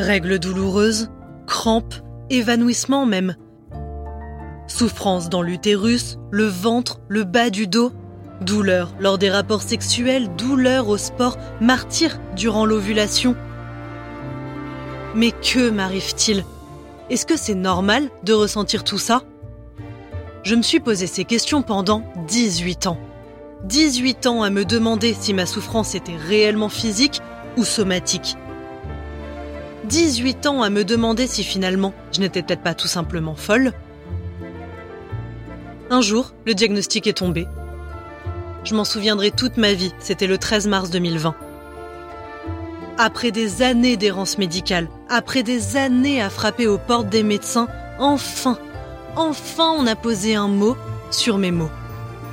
Règles douloureuses, crampes, évanouissement même. Souffrance dans l'utérus, le ventre, le bas du dos. Douleur lors des rapports sexuels, douleur au sport, martyr durant l'ovulation. Mais que m'arrive-t-il? Est-ce que c'est normal de ressentir tout ça? Je me suis posé ces questions pendant 18 ans. 18 ans à me demander si ma souffrance était réellement physique ou somatique. 18 ans à me demander si finalement je n'étais peut-être pas tout simplement folle. Un jour, le diagnostic est tombé. Je m'en souviendrai toute ma vie, c'était le 13 mars 2020. Après des années d'errance médicale, après des années à frapper aux portes des médecins, enfin, enfin on a posé un mot sur mes mots.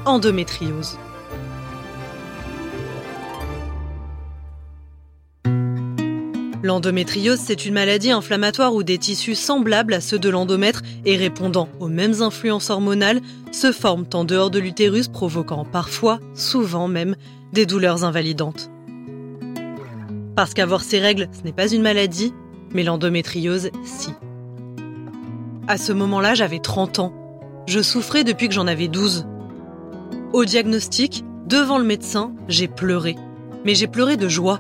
Endométriose. L'endométriose, c'est une maladie inflammatoire où des tissus semblables à ceux de l'endomètre et répondant aux mêmes influences hormonales se forment en dehors de l'utérus, provoquant parfois, souvent même, des douleurs invalidantes. Parce qu'avoir ces règles, ce n'est pas une maladie, mais l'endométriose, si. À ce moment-là, j'avais 30 ans. Je souffrais depuis que j'en avais 12. Au diagnostic, devant le médecin, j'ai pleuré. Mais j'ai pleuré de joie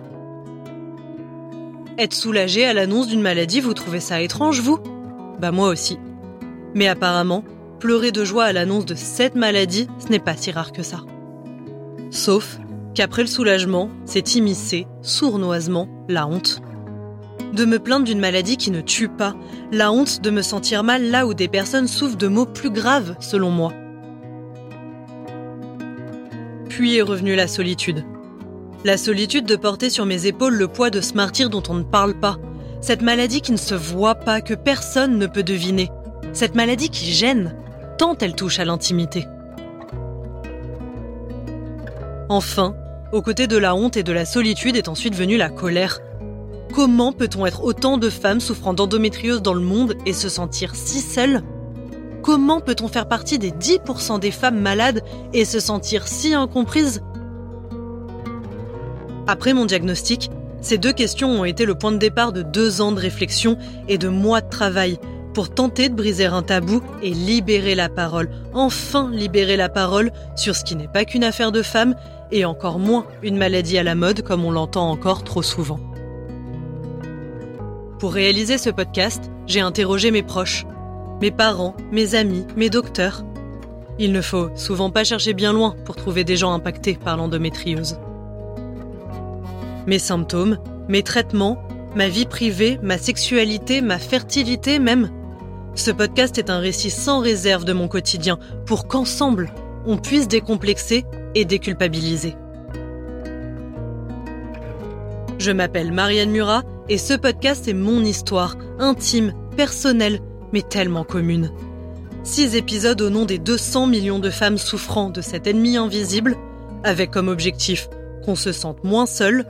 être soulagé à l'annonce d'une maladie, vous trouvez ça étrange, vous? Bah moi aussi. Mais apparemment, pleurer de joie à l'annonce de cette maladie, ce n'est pas si rare que ça. Sauf qu'après le soulagement, c'est immiscé, sournoisement, la honte. De me plaindre d'une maladie qui ne tue pas, la honte de me sentir mal là où des personnes souffrent de maux plus graves, selon moi. Puis est revenue la solitude. La solitude de porter sur mes épaules le poids de ce martyr dont on ne parle pas. Cette maladie qui ne se voit pas, que personne ne peut deviner. Cette maladie qui gêne, tant elle touche à l'intimité. Enfin, aux côtés de la honte et de la solitude est ensuite venue la colère. Comment peut-on être autant de femmes souffrant d'endométriose dans le monde et se sentir si seules Comment peut-on faire partie des 10% des femmes malades et se sentir si incomprises après mon diagnostic, ces deux questions ont été le point de départ de deux ans de réflexion et de mois de travail pour tenter de briser un tabou et libérer la parole, enfin libérer la parole sur ce qui n'est pas qu'une affaire de femme et encore moins une maladie à la mode comme on l'entend encore trop souvent. Pour réaliser ce podcast, j'ai interrogé mes proches, mes parents, mes amis, mes docteurs. Il ne faut souvent pas chercher bien loin pour trouver des gens impactés par l'endométriose mes symptômes, mes traitements, ma vie privée, ma sexualité, ma fertilité même. Ce podcast est un récit sans réserve de mon quotidien pour qu'ensemble, on puisse décomplexer et déculpabiliser. Je m'appelle Marianne Murat et ce podcast est mon histoire, intime, personnelle, mais tellement commune. Six épisodes au nom des 200 millions de femmes souffrant de cet ennemi invisible, avec comme objectif qu'on se sente moins seul,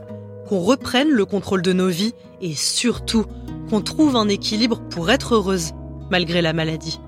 qu'on reprenne le contrôle de nos vies et surtout qu'on trouve un équilibre pour être heureuse malgré la maladie.